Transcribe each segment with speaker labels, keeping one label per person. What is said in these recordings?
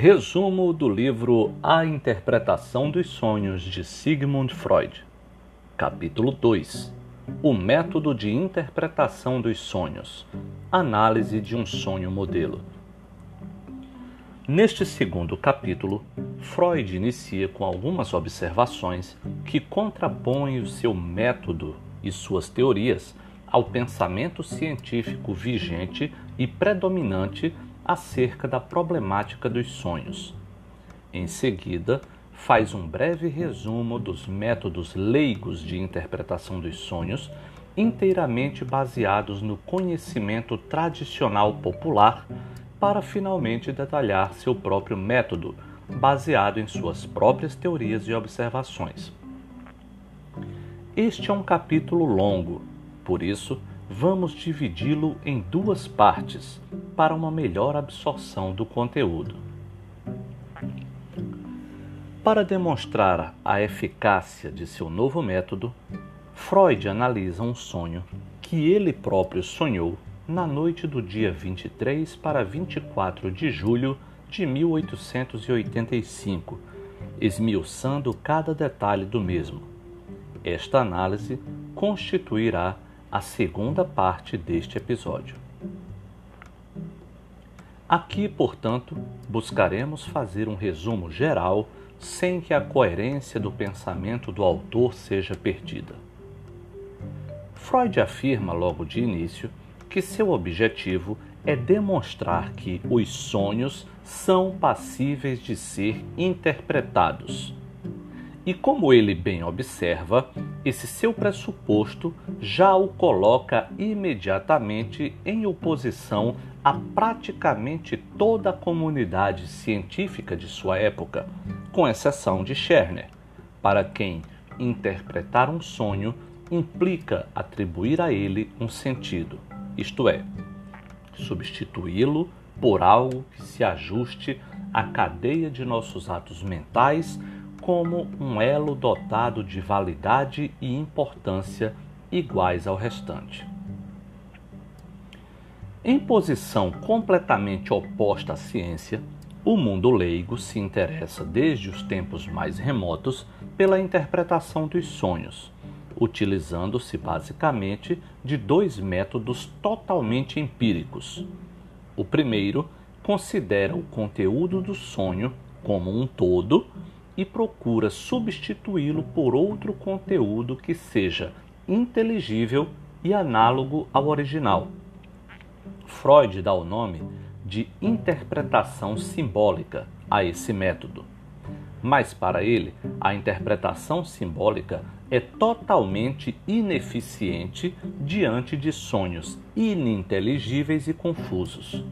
Speaker 1: Resumo do livro A Interpretação dos Sonhos de Sigmund Freud. Capítulo 2 O método de interpretação dos sonhos. Análise de um sonho modelo. Neste segundo capítulo, Freud inicia com algumas observações que contrapõem o seu método e suas teorias ao pensamento científico vigente e predominante acerca da problemática dos sonhos. Em seguida, faz um breve resumo dos métodos leigos de interpretação dos sonhos, inteiramente baseados no conhecimento tradicional popular, para finalmente detalhar seu próprio método, baseado em suas próprias teorias e observações. Este é um capítulo longo, por isso, vamos dividi-lo em duas partes para uma melhor absorção do conteúdo. Para demonstrar a eficácia de seu novo método, Freud analisa um sonho que ele próprio sonhou na noite do dia 23 para 24 de julho de 1885, esmiuçando cada detalhe do mesmo. Esta análise constituirá a segunda parte deste episódio. Aqui, portanto, buscaremos fazer um resumo geral sem que a coerência do pensamento do autor seja perdida. Freud afirma logo de início que seu objetivo é demonstrar que os sonhos são passíveis de ser interpretados e como ele bem observa, esse seu pressuposto já o coloca imediatamente em oposição a praticamente toda a comunidade científica de sua época, com exceção de Scherner, para quem interpretar um sonho implica atribuir a ele um sentido, isto é, substituí-lo por algo que se ajuste à cadeia de nossos atos mentais como um elo dotado de validade e importância iguais ao restante. Em posição completamente oposta à ciência, o mundo leigo se interessa desde os tempos mais remotos pela interpretação dos sonhos, utilizando-se basicamente de dois métodos totalmente empíricos. O primeiro considera o conteúdo do sonho como um todo e procura substituí-lo por outro conteúdo que seja inteligível e análogo ao original. Freud dá o nome de interpretação simbólica a esse método. Mas para ele, a interpretação simbólica é totalmente ineficiente diante de sonhos ininteligíveis e confusos.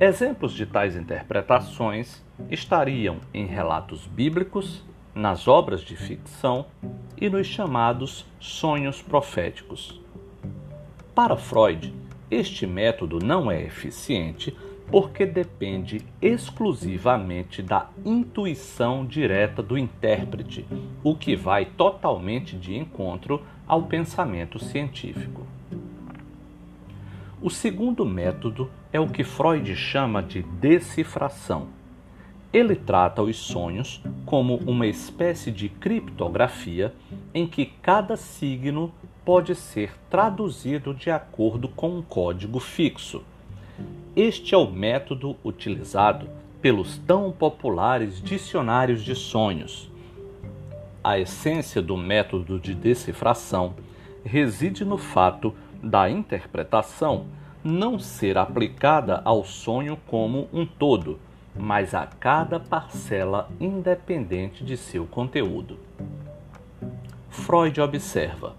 Speaker 1: Exemplos de tais interpretações estariam em relatos bíblicos, nas obras de ficção e nos chamados sonhos proféticos. Para Freud, este método não é eficiente porque depende exclusivamente da intuição direta do intérprete, o que vai totalmente de encontro ao pensamento científico. O segundo método é o que Freud chama de decifração. Ele trata os sonhos como uma espécie de criptografia em que cada signo pode ser traduzido de acordo com um código fixo. Este é o método utilizado pelos tão populares dicionários de sonhos. A essência do método de decifração reside no fato da interpretação não ser aplicada ao sonho como um todo, mas a cada parcela independente de seu conteúdo. Freud observa: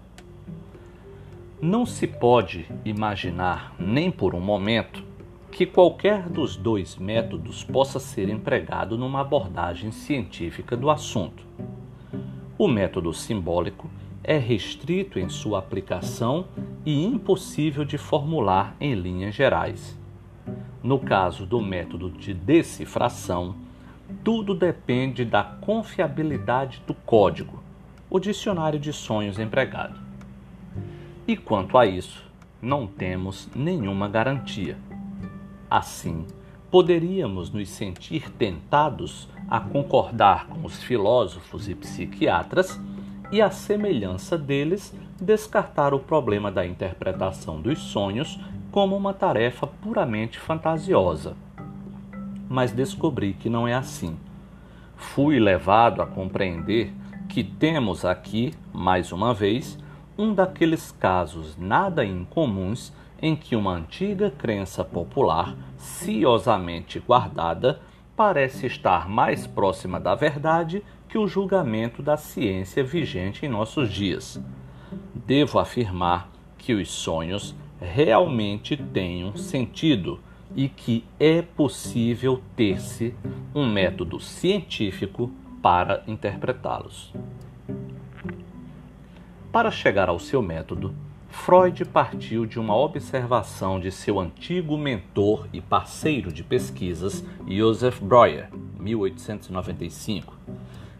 Speaker 1: Não se pode imaginar, nem por um momento, que qualquer dos dois métodos possa ser empregado numa abordagem científica do assunto. O método simbólico é restrito em sua aplicação e impossível de formular em linhas gerais. No caso do método de decifração, tudo depende da confiabilidade do código, o dicionário de sonhos empregado. E quanto a isso, não temos nenhuma garantia. Assim, poderíamos nos sentir tentados a concordar com os filósofos e psiquiatras e, à semelhança deles, descartar o problema da interpretação dos sonhos como uma tarefa puramente fantasiosa. Mas descobri que não é assim. Fui levado a compreender que temos aqui, mais uma vez, um daqueles casos nada incomuns em que uma antiga crença popular, ciosamente guardada, parece estar mais próxima da verdade que o julgamento da ciência vigente em nossos dias. Devo afirmar que os sonhos realmente um sentido e que é possível ter-se um método científico para interpretá-los. Para chegar ao seu método, Freud partiu de uma observação de seu antigo mentor e parceiro de pesquisas, Joseph Breuer, 1895,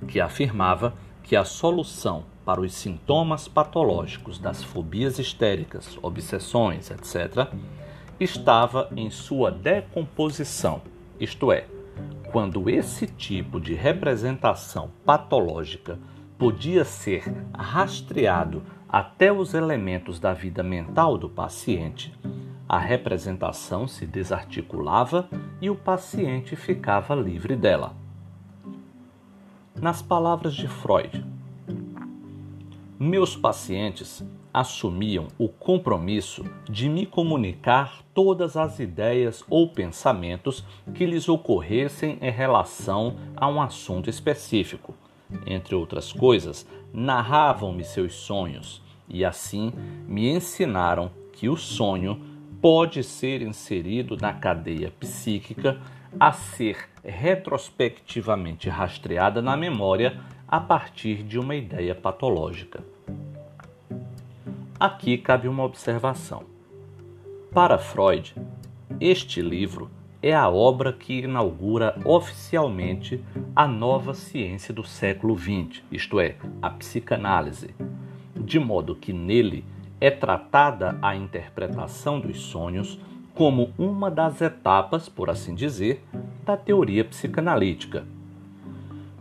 Speaker 1: que afirmava que a solução para os sintomas patológicos das fobias histéricas, obsessões, etc., estava em sua decomposição, isto é, quando esse tipo de representação patológica podia ser rastreado até os elementos da vida mental do paciente, a representação se desarticulava e o paciente ficava livre dela. Nas palavras de Freud, meus pacientes assumiam o compromisso de me comunicar todas as ideias ou pensamentos que lhes ocorressem em relação a um assunto específico. Entre outras coisas, narravam-me seus sonhos e assim me ensinaram que o sonho pode ser inserido na cadeia psíquica a ser retrospectivamente rastreada na memória a partir de uma ideia patológica. Aqui cabe uma observação. Para Freud, este livro é a obra que inaugura oficialmente a nova ciência do século XX, isto é, a psicanálise, de modo que nele é tratada a interpretação dos sonhos como uma das etapas, por assim dizer, da teoria psicanalítica.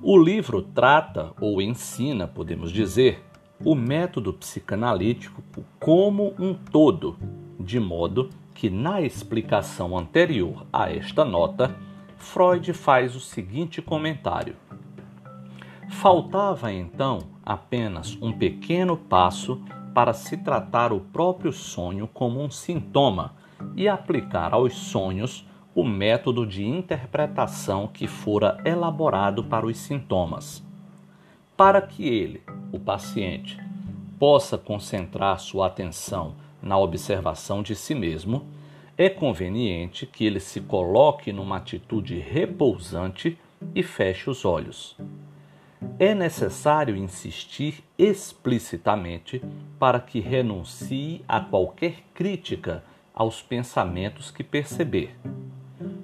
Speaker 1: O livro trata ou ensina, podemos dizer, o método psicanalítico como um todo, de modo que na explicação anterior a esta nota, Freud faz o seguinte comentário: Faltava então apenas um pequeno passo para se tratar o próprio sonho como um sintoma e aplicar aos sonhos o método de interpretação que fora elaborado para os sintomas. Para que ele, o paciente, possa concentrar sua atenção na observação de si mesmo, é conveniente que ele se coloque numa atitude repousante e feche os olhos. É necessário insistir explicitamente para que renuncie a qualquer crítica aos pensamentos que perceber.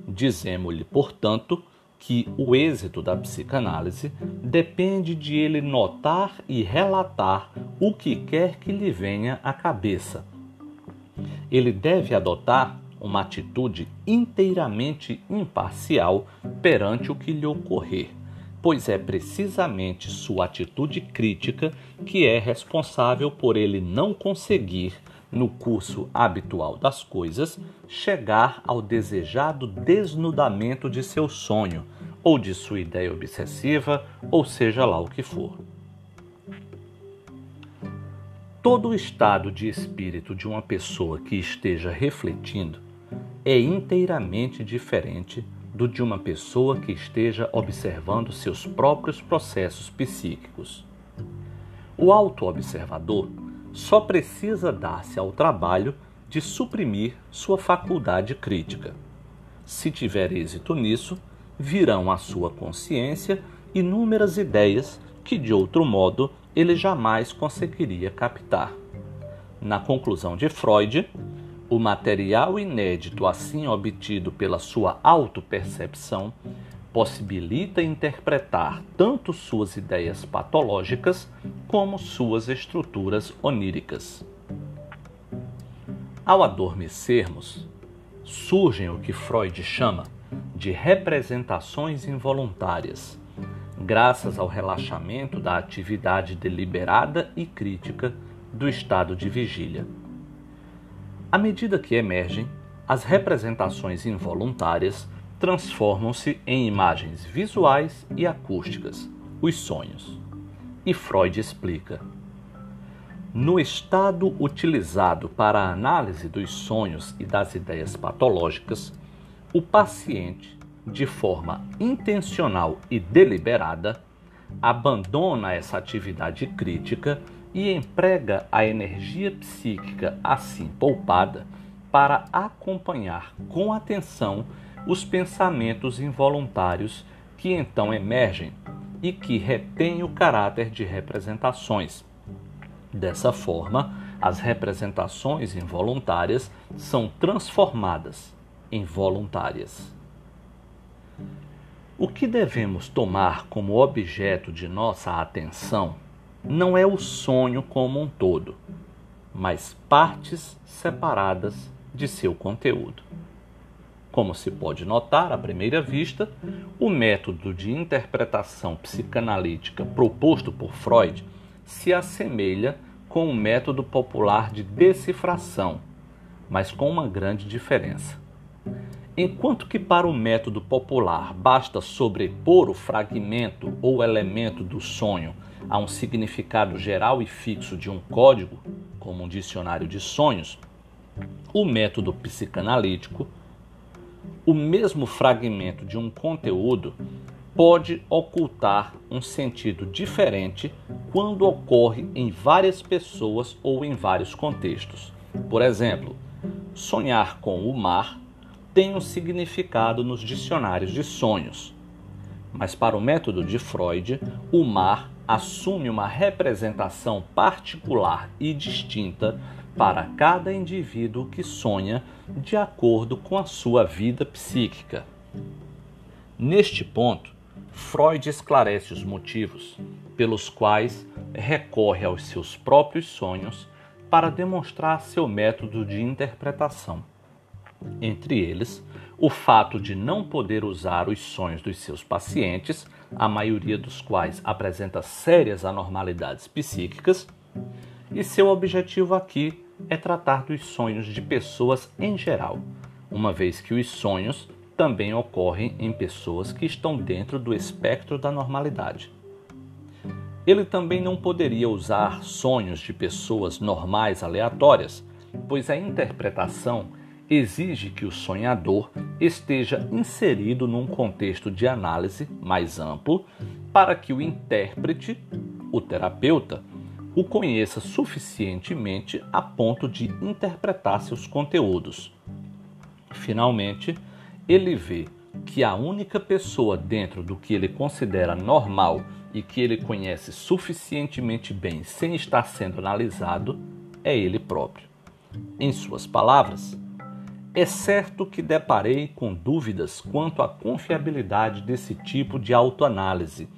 Speaker 1: Dizemos-lhe, portanto, que o êxito da psicanálise depende de ele notar e relatar o que quer que lhe venha à cabeça. Ele deve adotar uma atitude inteiramente imparcial perante o que lhe ocorrer, pois é precisamente sua atitude crítica que é responsável por ele não conseguir no curso habitual das coisas, chegar ao desejado desnudamento de seu sonho, ou de sua ideia obsessiva, ou seja lá o que for. Todo o estado de espírito de uma pessoa que esteja refletindo é inteiramente diferente do de uma pessoa que esteja observando seus próprios processos psíquicos. O auto-observador só precisa dar-se ao trabalho de suprimir sua faculdade crítica. Se tiver êxito nisso, virão à sua consciência inúmeras ideias que, de outro modo, ele jamais conseguiria captar. Na conclusão de Freud, o material inédito assim obtido pela sua autopercepção possibilita interpretar tanto suas ideias patológicas como suas estruturas oníricas. Ao adormecermos, surgem o que Freud chama de representações involuntárias, graças ao relaxamento da atividade deliberada e crítica do estado de vigília. À medida que emergem, as representações involuntárias transformam-se em imagens visuais e acústicas, os sonhos. E Freud explica. No estado utilizado para a análise dos sonhos e das ideias patológicas, o paciente, de forma intencional e deliberada, abandona essa atividade crítica e emprega a energia psíquica assim poupada para acompanhar com atenção os pensamentos involuntários que então emergem e que retêm o caráter de representações Dessa forma, as representações involuntárias são transformadas em voluntárias. O que devemos tomar como objeto de nossa atenção não é o sonho como um todo, mas partes separadas de seu conteúdo. Como se pode notar à primeira vista, o método de interpretação psicanalítica proposto por Freud se assemelha com o método popular de decifração, mas com uma grande diferença. Enquanto que para o método popular basta sobrepor o fragmento ou elemento do sonho a um significado geral e fixo de um código, como um dicionário de sonhos, o método psicanalítico, o mesmo fragmento de um conteúdo pode ocultar um sentido diferente quando ocorre em várias pessoas ou em vários contextos. Por exemplo, sonhar com o mar tem um significado nos dicionários de sonhos, mas para o método de Freud, o mar assume uma representação particular e distinta para cada indivíduo que sonha de acordo com a sua vida psíquica. Neste ponto, Freud esclarece os motivos pelos quais recorre aos seus próprios sonhos para demonstrar seu método de interpretação. Entre eles, o fato de não poder usar os sonhos dos seus pacientes, a maioria dos quais apresenta sérias anormalidades psíquicas, e seu objetivo aqui é tratar dos sonhos de pessoas em geral, uma vez que os sonhos também ocorrem em pessoas que estão dentro do espectro da normalidade. Ele também não poderia usar sonhos de pessoas normais aleatórias, pois a interpretação exige que o sonhador esteja inserido num contexto de análise mais amplo para que o intérprete, o terapeuta, o conheça suficientemente a ponto de interpretar seus conteúdos. Finalmente, ele vê que a única pessoa dentro do que ele considera normal e que ele conhece suficientemente bem sem estar sendo analisado é ele próprio. Em suas palavras, é certo que deparei com dúvidas quanto à confiabilidade desse tipo de autoanálise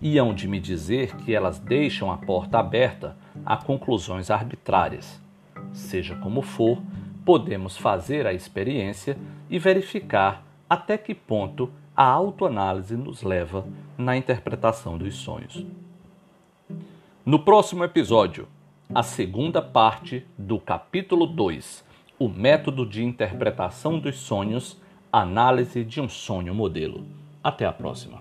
Speaker 1: e hão de me dizer que elas deixam a porta aberta a conclusões arbitrárias. Seja como for, podemos fazer a experiência e verificar até que ponto a autoanálise nos leva na interpretação dos sonhos. No próximo episódio, a segunda parte do capítulo 2, o método de interpretação dos sonhos, análise de um sonho modelo. Até a próxima.